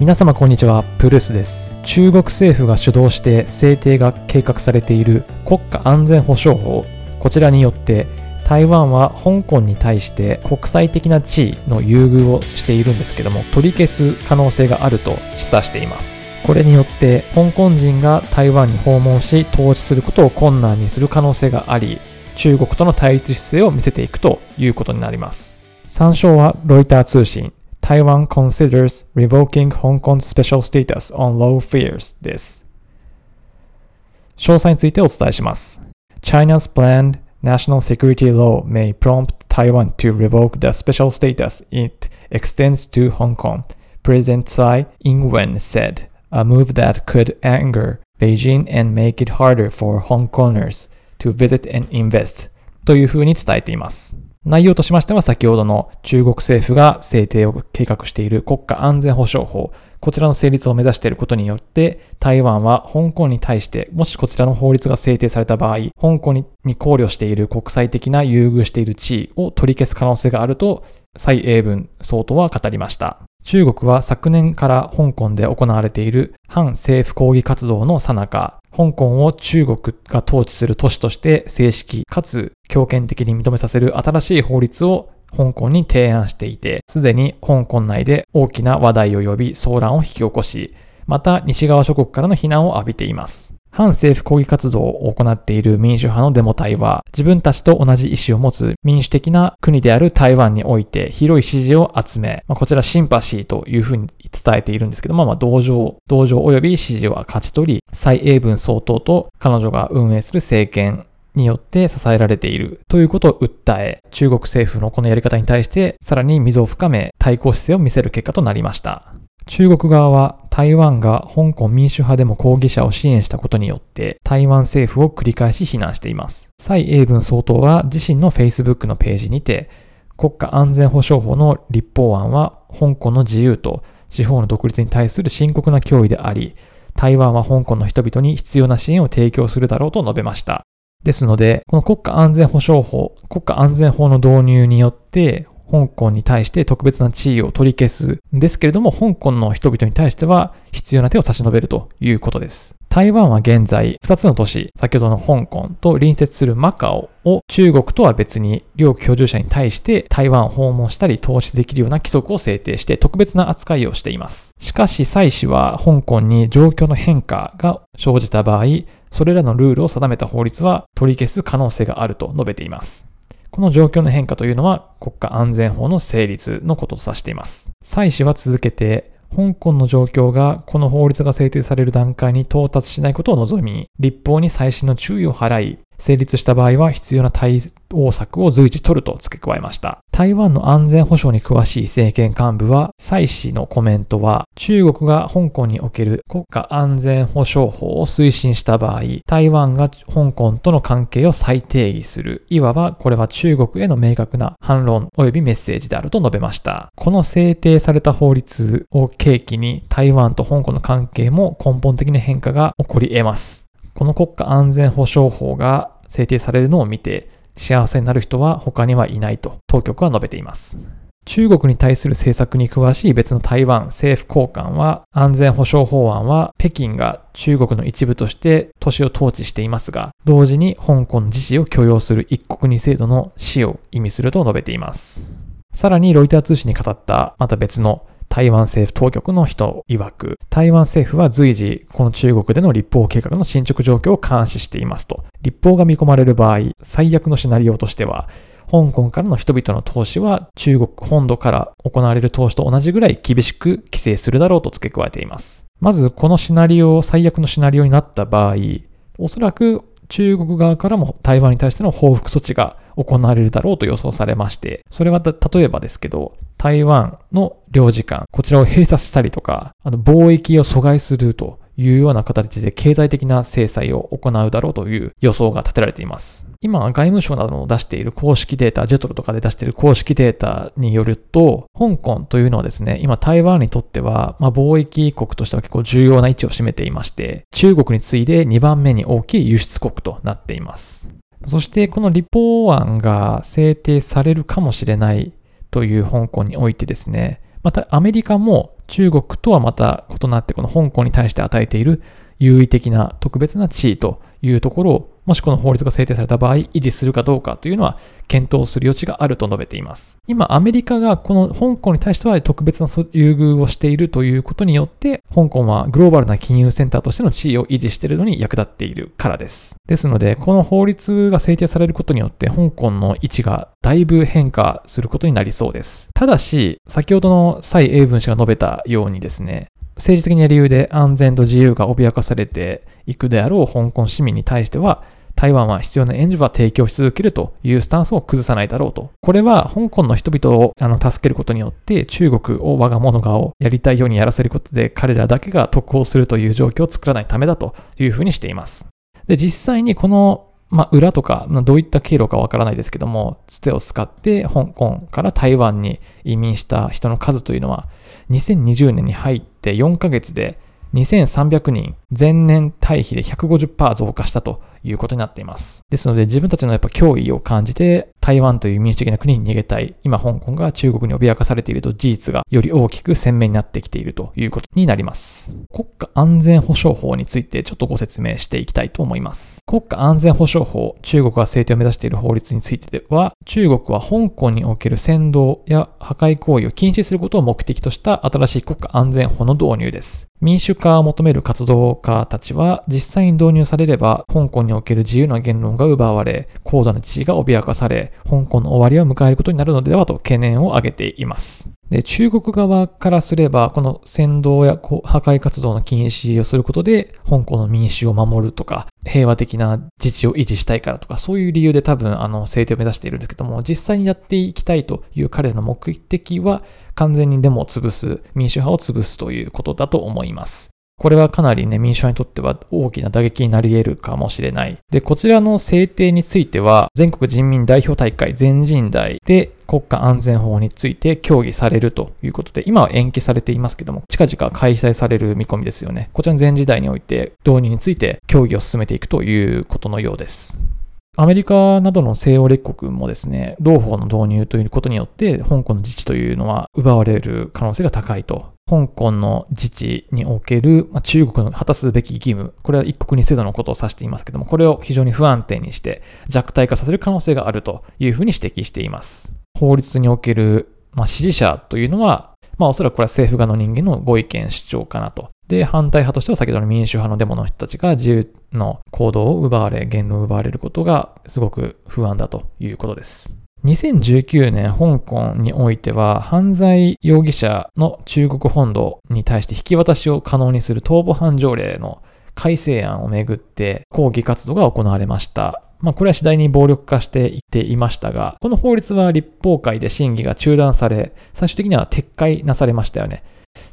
皆様こんにちは、プルースです。中国政府が主導して制定が計画されている国家安全保障法、こちらによって台湾は香港に対して国際的な地位の優遇をしているんですけども、取り消す可能性があると示唆しています。これによって香港人が台湾に訪問し統治することを困難にする可能性があり、中国との対立姿勢を見せていくということになります。参照はロイター通信。Taiwan considers revoking Hong Kong's special status on low fears です。詳細についてお伝えします。China's planned national security law may prompt Taiwan to revoke the special status it extends to Hong Kong, President Tsai Ing-wen said, a move that could anger Beijing and make it harder for Hong Kongers to visit and invest というふうに伝えています。 内容としましては先ほどの中国政府が制定を計画している国家安全保障法、こちらの成立を目指していることによって、台湾は香港に対して、もしこちらの法律が制定された場合、香港に考慮している国際的な優遇している地位を取り消す可能性があると、蔡英文総統は語りました。中国は昨年から香港で行われている反政府抗議活動の最中、香港を中国が統治する都市として正式かつ強権的に認めさせる新しい法律を香港に提案していて、すでに香港内で大きな話題を呼び騒乱を引き起こし、また西側諸国からの非難を浴びています。反政府抗議活動を行っている民主派のデモ隊は、自分たちと同じ意思を持つ民主的な国である台湾において広い支持を集め、まあ、こちらシンパシーというふうに伝えているんですけども、まあ、同情、同情及び支持を勝ち取り、蔡英文総統と彼女が運営する政権によって支えられているということを訴え、中国政府のこのやり方に対してさらに溝を深め対抗姿勢を見せる結果となりました。中国側は台湾が香港民主派でも抗議者を支援したことによって台湾政府を繰り返し非難しています。蔡英文総統は自身の Facebook のページにて国家安全保障法の立法案は香港の自由と司法の独立に対する深刻な脅威であり、台湾は香港の人々に必要な支援を提供するだろうと述べました。ですので、この国家安全保障法、国家安全法の導入によって、香港に対して特別な地位を取り消すんですけれども、香港の人々に対しては必要な手を差し伸べるということです。台湾は現在、2つの都市、先ほどの香港と隣接するマカオを中国とは別に両居住者に対して台湾を訪問したり投資できるような規則を制定して特別な扱いをしています。しかし、蔡氏は香港に状況の変化が生じた場合、それらのルールを定めた法律は取り消す可能性があると述べています。この状況の変化というのは国家安全法の成立のことと指しています。蔡氏は続けて、香港の状況がこの法律が制定される段階に到達しないことを望み、立法に最新の注意を払い、成立した場合は必要な対応策を随時取ると付け加えました。台湾の安全保障に詳しい政権幹部は、蔡氏のコメントは、中国が香港における国家安全保障法を推進した場合、台湾が香港との関係を再定義する。いわばこれは中国への明確な反論及びメッセージであると述べました。この制定された法律を契機に台湾と香港の関係も根本的な変化が起こり得ます。この国家安全保障法が制定されるのを見て幸せになる人は他にはいないと当局は述べています。中国に対する政策に詳しい別の台湾政府高官は安全保障法案は北京が中国の一部として都市を統治していますが同時に香港自治を許容する一国二制度の死を意味すると述べています。さらにロイター通信に語ったまた別の台湾政府当局の人曰く、台湾政府は随時、この中国での立法計画の進捗状況を監視していますと。立法が見込まれる場合、最悪のシナリオとしては、香港からの人々の投資は中国本土から行われる投資と同じぐらい厳しく規制するだろうと付け加えています。まず、このシナリオ、最悪のシナリオになった場合、おそらく中国側からも台湾に対しての報復措置が行われるだろうと予想されまして、それは例えばですけど、台湾の領事館、こちらを閉鎖したりとか、あの貿易を阻害するというような形で経済的な制裁を行うだろうという予想が立てられています。今、外務省などの出している公式データ、ジェトロとかで出している公式データによると、香港というのはですね、今台湾にとっては、まあ、貿易国としては結構重要な位置を占めていまして、中国に次いで2番目に大きい輸出国となっています。そしてこの立法案が制定されるかもしれないという香港においてですね、またアメリカも中国とはまた異なってこの香港に対して与えている優位的な特別な地位というところをもしこの法律が制定された場合、維持するかどうかというのは検討する余地があると述べています。今、アメリカがこの香港に対しては特別な優遇をしているということによって、香港はグローバルな金融センターとしての地位を維持しているのに役立っているからです。ですので、この法律が制定されることによって、香港の位置がだいぶ変化することになりそうです。ただし、先ほどの蔡英文氏が述べたようにですね、政治的な理由で安全と自由が脅かされていくであろう香港市民に対しては、台湾は必要な援助は提供し続けるというスタンスを崩さないだろうと。これは香港の人々をあの助けることによって中国を我が物顔をやりたいようにやらせることで彼らだけが得をするという状況を作らないためだというふうにしています。で、実際にこのまあ、裏とか、どういった経路かわからないですけども、つてを使って香港から台湾に移民した人の数というのは、2020年に入って4ヶ月で2300人、前年対比で150%増加したということになっています。ですので自分たちのやっぱ脅威を感じて台湾という民主的な国に逃げたい、今香港が中国に脅かされていると事実がより大きく鮮明になってきているということになります。国家安全保障法についてちょっとご説明していきたいと思います。国家安全保障法、中国が制定を目指している法律についてでは、中国は香港における扇動や破壊行為を禁止することを目的とした新しい国家安全法の導入です。民主化を求める活動家たちは実際に導入されれば香港ににおける自由な言論が奪われ高度な知事が脅かされ香港の終わりを迎えることになるのではと懸念を挙げています。で、中国側からすれば、この扇動や破壊活動の禁止をすることで、香港の民主を守るとか、平和的な自治を維持したいからとか、そういう理由で多分、あの、制定を目指しているんですけども、実際にやっていきたいという彼らの目的は、完全にデモを潰す、民主派を潰すということだと思います。これはかなりね、民主派にとっては大きな打撃になり得るかもしれない。で、こちらの制定については、全国人民代表大会全人代で国家安全法について協議されるということで、今は延期されていますけども、近々開催される見込みですよね。こちらの全時代において導入について協議を進めていくということのようです。アメリカなどの西欧列国もですね、同法の導入ということによって、香港の自治というのは奪われる可能性が高いと香港の自治における、まあ、中国の果たすべき義務、これは一国二制度のことを指していますけども、これを非常に不安定にして弱体化させる可能性があるというふうに指摘しています。法律における、まあ、支持者というのは、まあおそらくこれは政府側の人間のご意見主張かなと。で、反対派としては先ほどの民主派のデモの人たちが自由の行動を奪われ、言論を奪われることがすごく不安だということです。2019年香港においては犯罪容疑者の中国本土に対して引き渡しを可能にする逃亡犯条例の改正案をめぐって抗議活動が行われました。まあ、これは次第に暴力化していっていましたが、この法律は立法会で審議が中断され、最終的には撤回なされましたよね。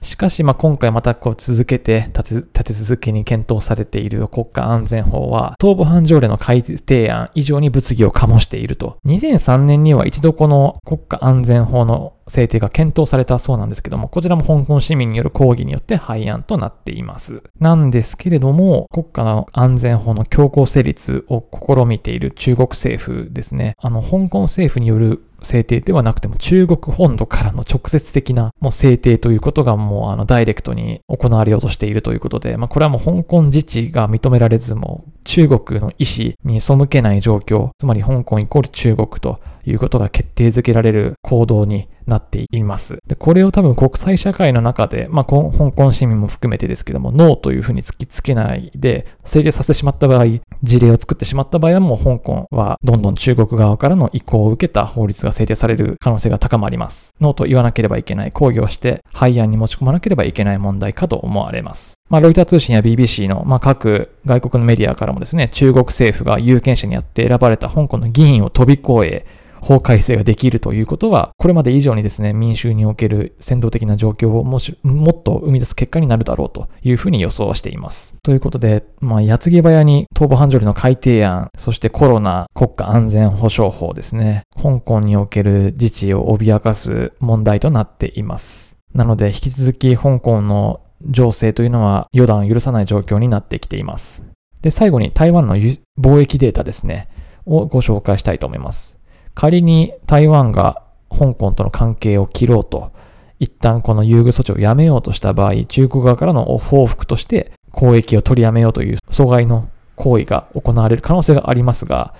しかし、まあ、今回またこう続けて立て立て続けに検討されている国家安全法は、東部犯条例の改定案以上に物議を醸していると。2003年には一度この国家安全法の制定が検討されたそうなんですけども、こちらも香港市民による抗議によって廃案となっています。なんですけれども、国家の安全法の強行成立を試みている中国政府ですね。あの、香港政府による制定ではなくても中国本土からの直接的なもう制定ということがもうあのダイレクトに行われようとしているということで、まあこれはもう香港自治が認められずも中国の意思に背けない状況、つまり香港イコール中国ということが決定づけられる行動になっています。で、これを多分国際社会の中で、まあ、香港市民も含めてですけども、ノーというふうに突きつけないで、制定させてしまった場合、事例を作ってしまった場合はもう香港はどんどん中国側からの意向を受けた法律が制定される可能性が高まります。ノーと言わなければいけない、抗議をして廃案に持ち込まなければいけない問題かと思われます。まあ、ロイター通信や BBC の、まあ、各外国のメディアからもですね、中国政府が有権者によって選ばれた香港の議員を飛び越え、法改正ができるということは、これまで以上にですね、民衆における先導的な状況をもし、もっと生み出す結果になるだろうというふうに予想しています。ということで、まあ、矢継ぎ早に東部半条例の改定案、そしてコロナ国家安全保障法ですね、香港における自治を脅かす問題となっています。なので、引き続き香港の情勢というのは予断を許さない状況になってきています。で、最後に台湾の貿易データですね、をご紹介したいと思います。仮に台湾が香港との関係を切ろうと一旦この優遇措置をやめようとした場合、中国側からの報復として交易を取りやめようという阻害の行為が行われる可能性がありますが、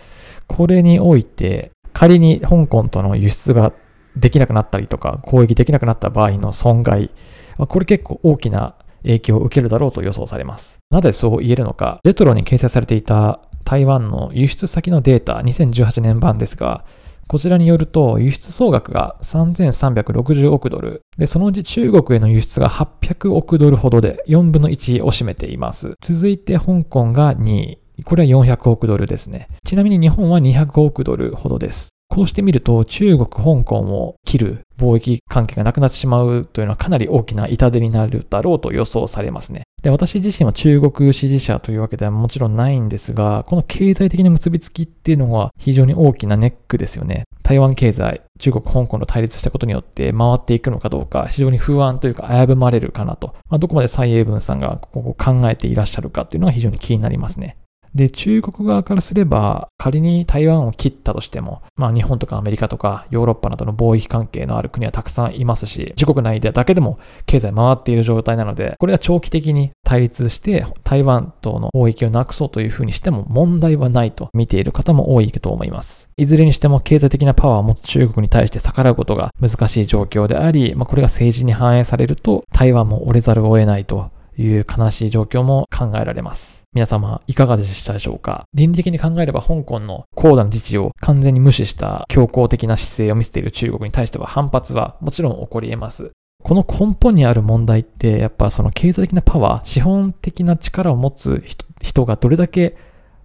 これにおいて仮に香港との輸出ができなくなったりとか、交易できなくなった場合の損害、これ結構大きな影響を受けるだろうと予想されます。なぜそう言えるのか、ジェトロに掲載されていた台湾の輸出先のデータ2018年版ですが、こちらによると輸出総額が3360億ドル。で、そのうち中国への輸出が800億ドルほどで4分の1を占めています。続いて香港が2位。これは400億ドルですね。ちなみに日本は200億ドルほどです。こうしてみると中国、香港を切る貿易関係がなくなってしまうというのはかなり大きな痛手になるだろうと予想されますね。で私自身は中国支持者というわけではもちろんないんですが、この経済的な結びつきっていうのは非常に大きなネックですよね。台湾経済、中国、香港と対立したことによって回っていくのかどうか、非常に不安というか危ぶまれるかなと。まあ、どこまで蔡英文さんがここを考えていらっしゃるかっていうのが非常に気になりますね。で、中国側からすれば、仮に台湾を切ったとしても、まあ日本とかアメリカとかヨーロッパなどの貿易関係のある国はたくさんいますし、自国内でだけでも経済回っている状態なので、これは長期的に対立して台湾との貿易をなくそうというふうにしても問題はないと見ている方も多いと思います。いずれにしても経済的なパワーを持つ中国に対して逆らうことが難しい状況であり、まあ、これが政治に反映されると台湾も折れざるを得ないという悲しい状況も考えられます。皆様、いかがでしたでしょうか？倫理的に考えれば香港の高度な自治を完全に無視した強硬的な姿勢を見せている中国に対しては反発はもちろん起こり得ます。この根本にある問題って、やっぱその経済的なパワー、資本的な力を持つ人がどれだけ、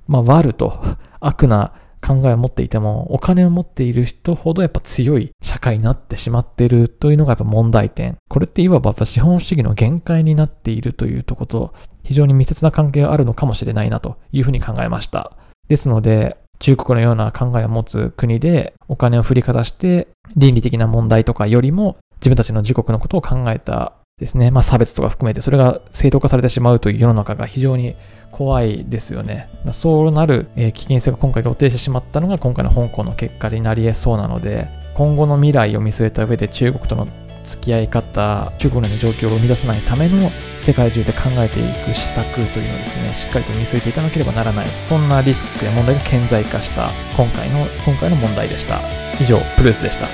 まあ、悪と悪な考えを持っていても、お金を持っている人ほどやっぱ強い社会になってしまっているというのがやっぱ問題点。これっていわば資本主義の限界になっているというところと、非常に密接な関係があるのかもしれないなというふうに考えました。ですので、中国のような考えを持つ国でお金を振りかざして倫理的な問題とかよりも自分たちの自国のことを考えたですね、まあ、差別とか含めてそれが正当化されてしまうという世の中が非常に怖いですよね。そうなる、危険性が今回露呈してしまったのが今回の香港の結果になり得そうなので今後の未来を見据えた上で中国との付き合い方中国の状況を生み出さないための世界中で考えていく施策というのをですねしっかりと見据えていかなければならないそんなリスクや問題が顕在化した今回の今回の問題でした。以上プルースでした。